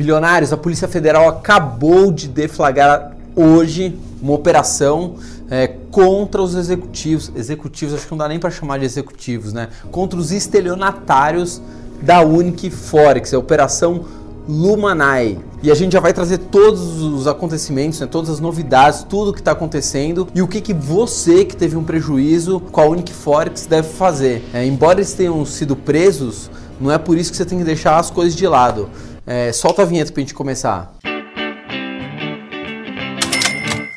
Bilionários, a Polícia Federal acabou de deflagrar hoje uma operação é, contra os executivos, executivos, acho que não dá nem para chamar de executivos, né? Contra os estelionatários da Unique Forex, a operação Lumanai. E a gente já vai trazer todos os acontecimentos, né, todas as novidades, tudo que está acontecendo e o que, que você que teve um prejuízo com a Unique Forex deve fazer. É, embora eles tenham sido presos, não é por isso que você tem que deixar as coisas de lado. É, solta a vinheta para a gente começar.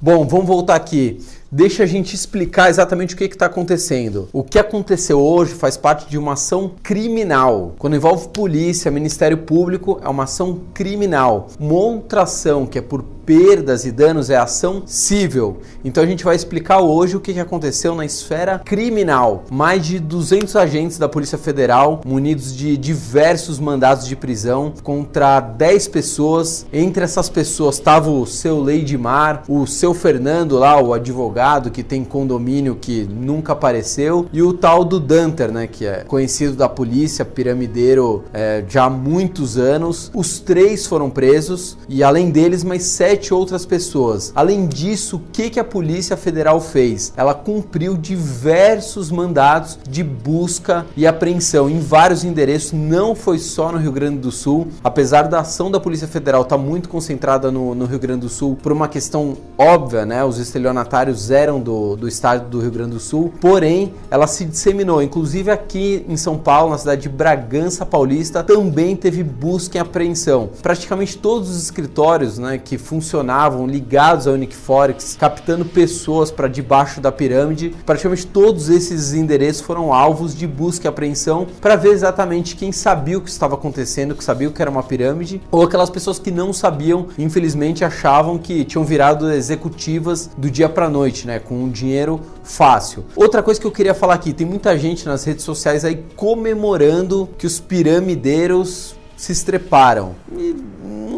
Bom, vamos voltar aqui deixa a gente explicar exatamente o que está acontecendo. O que aconteceu hoje faz parte de uma ação criminal. Quando envolve polícia, Ministério Público, é uma ação criminal. Uma outra ação que é por perdas e danos é ação civil. Então a gente vai explicar hoje o que aconteceu na esfera criminal. Mais de 200 agentes da Polícia Federal, munidos de diversos mandados de prisão contra 10 pessoas. Entre essas pessoas estava o seu Leidmar, o seu Fernando lá, o advogado que tem condomínio que nunca apareceu, e o tal do Danter, né, que é conhecido da polícia, piramideiro é, já há muitos anos. Os três foram presos e além deles mais sete sete outras pessoas. Além disso, o que, que a Polícia Federal fez? Ela cumpriu diversos mandados de busca e apreensão em vários endereços, não foi só no Rio Grande do Sul, apesar da ação da Polícia Federal estar tá muito concentrada no, no, Rio Grande do Sul por uma questão óbvia, né? Os estelionatários eram do, do estado do Rio Grande do Sul, porém ela se disseminou, inclusive aqui em São Paulo, na cidade de Bragança Paulista, também teve busca e apreensão. Praticamente todos os escritórios né, que funcionam funcionavam ligados ao Forex, captando pessoas para debaixo da pirâmide. Praticamente todos esses endereços foram alvos de busca e apreensão para ver exatamente quem sabia o que estava acontecendo, que sabia que era uma pirâmide, ou aquelas pessoas que não sabiam, infelizmente achavam que tinham virado executivas do dia para noite, né, com um dinheiro fácil. Outra coisa que eu queria falar aqui, tem muita gente nas redes sociais aí comemorando que os piramideiros se estreparam. E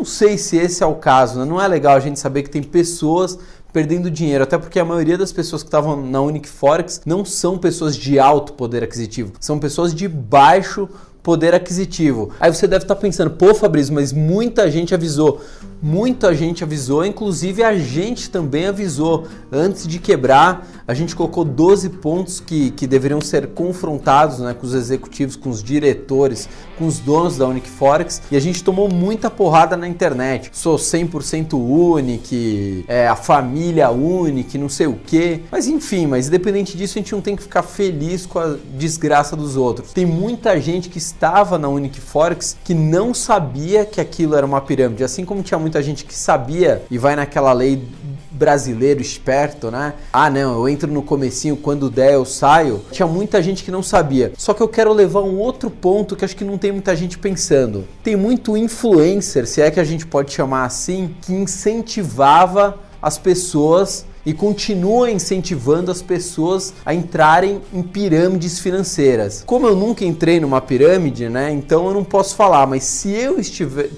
sei se esse é o caso, né? não é legal a gente saber que tem pessoas perdendo dinheiro, até porque a maioria das pessoas que estavam na Unique Forex não são pessoas de alto poder aquisitivo, são pessoas de baixo poder aquisitivo. Aí você deve estar pensando, pô, Fabrício, mas muita gente avisou. Muita gente avisou, inclusive a gente também avisou. Antes de quebrar, a gente colocou 12 pontos que, que deveriam ser confrontados né, com os executivos, com os diretores, com os donos da Unique Forex e a gente tomou muita porrada na internet. Sou 100% Unique, é, a família Unique, não sei o que. Mas enfim, mas independente disso, a gente não tem que ficar feliz com a desgraça dos outros. Tem muita gente que estava na Unique Forex que não sabia que aquilo era uma pirâmide, assim como tinha muita gente que sabia e vai naquela lei brasileiro esperto, né? Ah, não, eu entro no comecinho, quando der eu saio. Tinha muita gente que não sabia. Só que eu quero levar um outro ponto que acho que não tem muita gente pensando. Tem muito influencer, se é que a gente pode chamar assim, que incentivava as pessoas e continua incentivando as pessoas a entrarem em pirâmides financeiras. Como eu nunca entrei numa pirâmide, né? Então eu não posso falar, mas se eu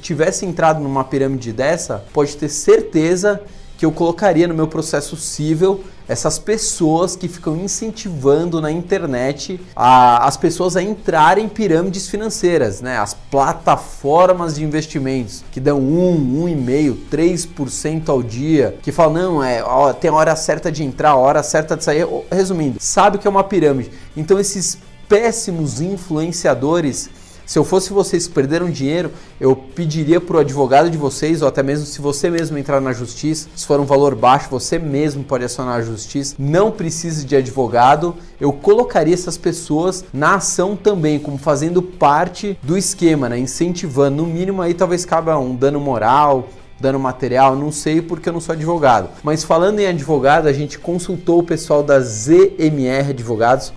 tivesse entrado numa pirâmide dessa, pode ter certeza que eu colocaria no meu processo civil essas pessoas que ficam incentivando na internet a, as pessoas a entrarem em pirâmides financeiras, né? As plataformas de investimentos que dão 1, 1,5, 3% ao dia, que falam, não, é, ó, tem a hora certa de entrar, a hora certa de sair. Resumindo, sabe que é uma pirâmide. Então esses péssimos influenciadores se eu fosse vocês que perderam dinheiro, eu pediria para o advogado de vocês, ou até mesmo se você mesmo entrar na justiça, se for um valor baixo, você mesmo pode acionar a justiça. Não precise de advogado. Eu colocaria essas pessoas na ação também, como fazendo parte do esquema, né? incentivando. No mínimo aí talvez caiba um dano moral, dano material, não sei porque eu não sou advogado. Mas falando em advogado, a gente consultou o pessoal da ZMR Advogados.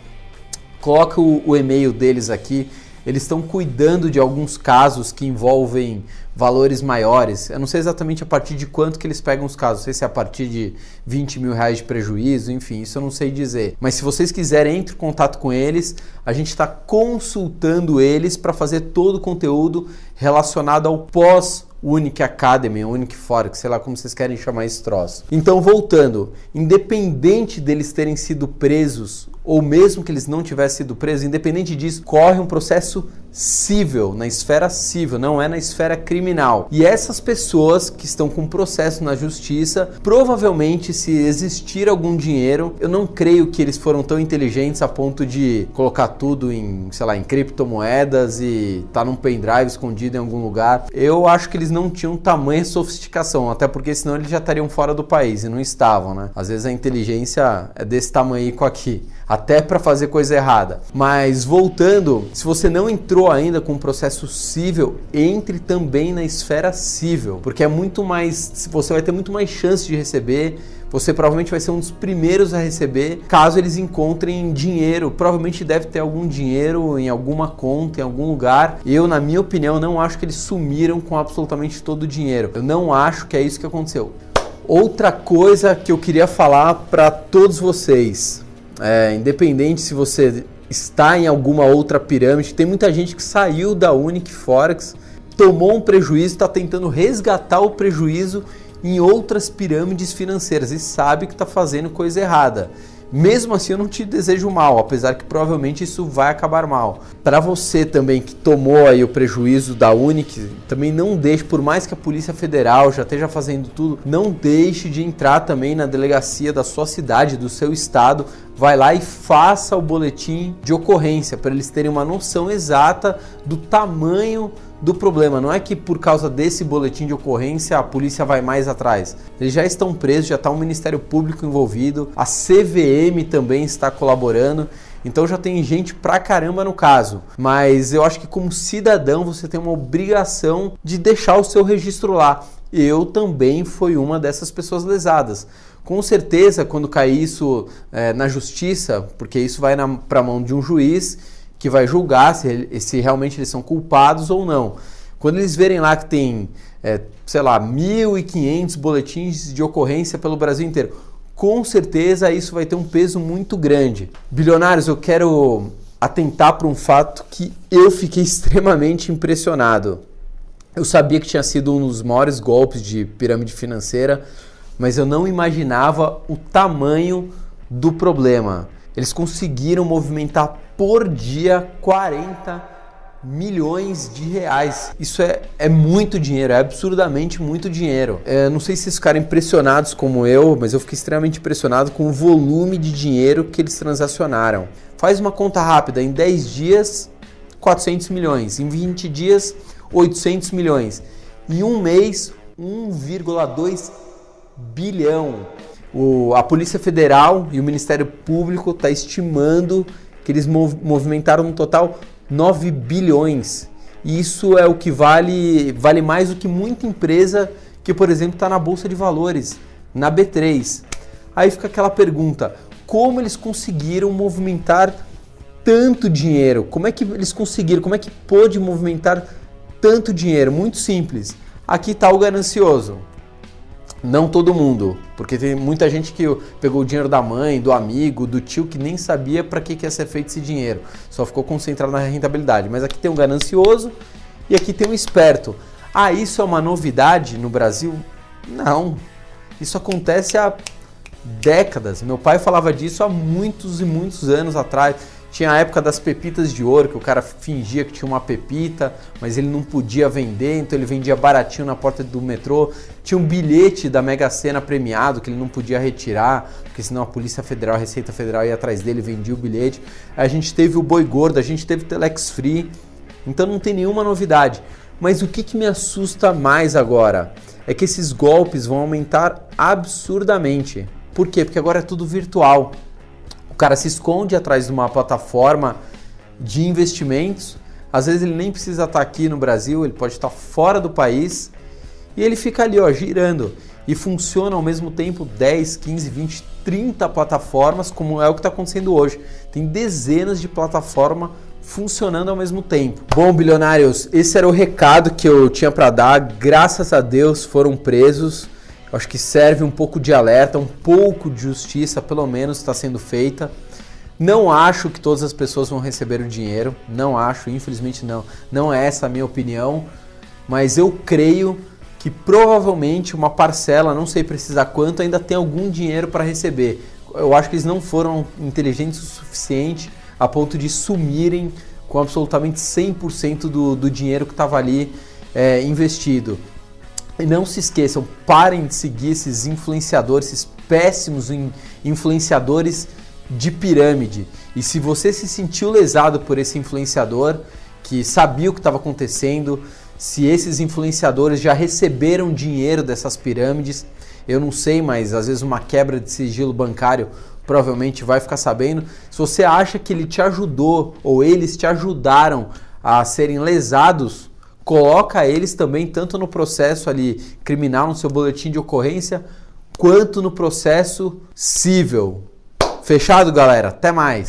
Coloca o, o e-mail deles aqui eles estão cuidando de alguns casos que envolvem valores maiores. Eu não sei exatamente a partir de quanto que eles pegam os casos, não sei se é a partir de 20 mil reais de prejuízo, enfim, isso eu não sei dizer. Mas se vocês quiserem, entre em contato com eles, a gente está consultando eles para fazer todo o conteúdo relacionado ao pós Unique Academy, Unique Forex, sei lá como vocês querem chamar esse troço. Então, voltando, independente deles terem sido presos ou mesmo que eles não tivessem sido presos, independente disso, corre um processo civil, na esfera civil, não é na esfera criminal. E essas pessoas que estão com processo na justiça, provavelmente se existir algum dinheiro, eu não creio que eles foram tão inteligentes a ponto de colocar tudo em, sei lá, em criptomoedas e tá num pendrive escondido em algum lugar. Eu acho que eles não tinham tamanha sofisticação, até porque senão eles já estariam fora do país e não estavam, né? Às vezes a inteligência é desse tamanho aqui, até para fazer coisa errada. Mas voltando, se você não entrou ainda com um processo civil, entre também na esfera civil, porque é muito mais, você vai ter muito mais chance de receber, você provavelmente vai ser um dos primeiros a receber, caso eles encontrem dinheiro. Provavelmente deve ter algum dinheiro em alguma conta, em algum lugar. Eu, na minha opinião, não acho que eles sumiram com absolutamente todo o dinheiro. Eu não acho que é isso que aconteceu. Outra coisa que eu queria falar para todos vocês, é, independente se você está em alguma outra pirâmide. Tem muita gente que saiu da Unic Forex, tomou um prejuízo, está tentando resgatar o prejuízo em outras pirâmides financeiras e sabe que está fazendo coisa errada. Mesmo assim, eu não te desejo mal, apesar que provavelmente isso vai acabar mal. Para você também que tomou aí o prejuízo da Unic, também não deixe, por mais que a Polícia Federal já esteja fazendo tudo, não deixe de entrar também na delegacia da sua cidade, do seu estado, vai lá e faça o boletim de ocorrência para eles terem uma noção exata do tamanho do problema. Não é que por causa desse boletim de ocorrência a polícia vai mais atrás. Eles já estão presos, já está o Ministério Público envolvido, a CVM também está colaborando. Então já tem gente pra caramba no caso. Mas eu acho que como cidadão você tem uma obrigação de deixar o seu registro lá. Eu também fui uma dessas pessoas lesadas. Com certeza, quando cair isso é, na justiça, porque isso vai para a mão de um juiz que vai julgar se, se realmente eles são culpados ou não. Quando eles verem lá que tem, é, sei lá, 1.500 boletins de ocorrência pelo Brasil inteiro, com certeza isso vai ter um peso muito grande. Bilionários, eu quero atentar para um fato que eu fiquei extremamente impressionado. Eu sabia que tinha sido um dos maiores golpes de pirâmide financeira, mas eu não imaginava o tamanho do problema. Eles conseguiram movimentar por dia 40 milhões de reais. Isso é, é muito dinheiro, é absurdamente muito dinheiro. É, não sei se vocês ficaram impressionados como eu, mas eu fiquei extremamente impressionado com o volume de dinheiro que eles transacionaram. Faz uma conta rápida, em 10 dias, 400 milhões, em 20 dias, 800 milhões, em um mês, 1,2 bilhão. O, a Polícia Federal e o Ministério Público está estimando que eles mov movimentaram no total 9 bilhões. Isso é o que vale, vale mais do que muita empresa que, por exemplo, está na Bolsa de Valores, na B3. Aí fica aquela pergunta: como eles conseguiram movimentar tanto dinheiro? Como é que eles conseguiram? Como é que pôde movimentar tanto dinheiro? Muito simples. Aqui está o ganancioso. Não todo mundo, porque tem muita gente que pegou o dinheiro da mãe, do amigo, do tio que nem sabia para que, que ia ser feito esse dinheiro, só ficou concentrado na rentabilidade. Mas aqui tem um ganancioso e aqui tem um esperto. Ah, isso é uma novidade no Brasil? Não. Isso acontece há décadas. Meu pai falava disso há muitos e muitos anos atrás. Tinha a época das pepitas de ouro, que o cara fingia que tinha uma pepita, mas ele não podia vender, então ele vendia baratinho na porta do metrô. Tinha um bilhete da Mega Sena premiado que ele não podia retirar, porque senão a Polícia Federal, a Receita Federal ia atrás dele, vendia o bilhete. A gente teve o Boi Gordo, a gente teve o Telex Free, então não tem nenhuma novidade. Mas o que, que me assusta mais agora é que esses golpes vão aumentar absurdamente. Por quê? Porque agora é tudo virtual cara se esconde atrás de uma plataforma de investimentos. Às vezes ele nem precisa estar aqui no Brasil, ele pode estar fora do país e ele fica ali, ó, girando. E funciona ao mesmo tempo 10, 15, 20, 30 plataformas, como é o que está acontecendo hoje. Tem dezenas de plataformas funcionando ao mesmo tempo. Bom, bilionários, esse era o recado que eu tinha para dar. Graças a Deus foram presos acho que serve um pouco de alerta, um pouco de justiça, pelo menos, está sendo feita. Não acho que todas as pessoas vão receber o dinheiro, não acho, infelizmente não. Não é essa a minha opinião, mas eu creio que provavelmente uma parcela, não sei precisar quanto, ainda tem algum dinheiro para receber. eu acho que eles não foram inteligentes o suficiente a ponto de sumirem com absolutamente 100% do, do dinheiro que estava ali é, investido. E não se esqueçam, parem de seguir esses influenciadores, esses péssimos influenciadores de pirâmide. E se você se sentiu lesado por esse influenciador, que sabia o que estava acontecendo, se esses influenciadores já receberam dinheiro dessas pirâmides, eu não sei, mas às vezes uma quebra de sigilo bancário provavelmente vai ficar sabendo. Se você acha que ele te ajudou ou eles te ajudaram a serem lesados, coloca eles também tanto no processo ali criminal, no seu boletim de ocorrência, quanto no processo civil. Fechado, galera? Até mais!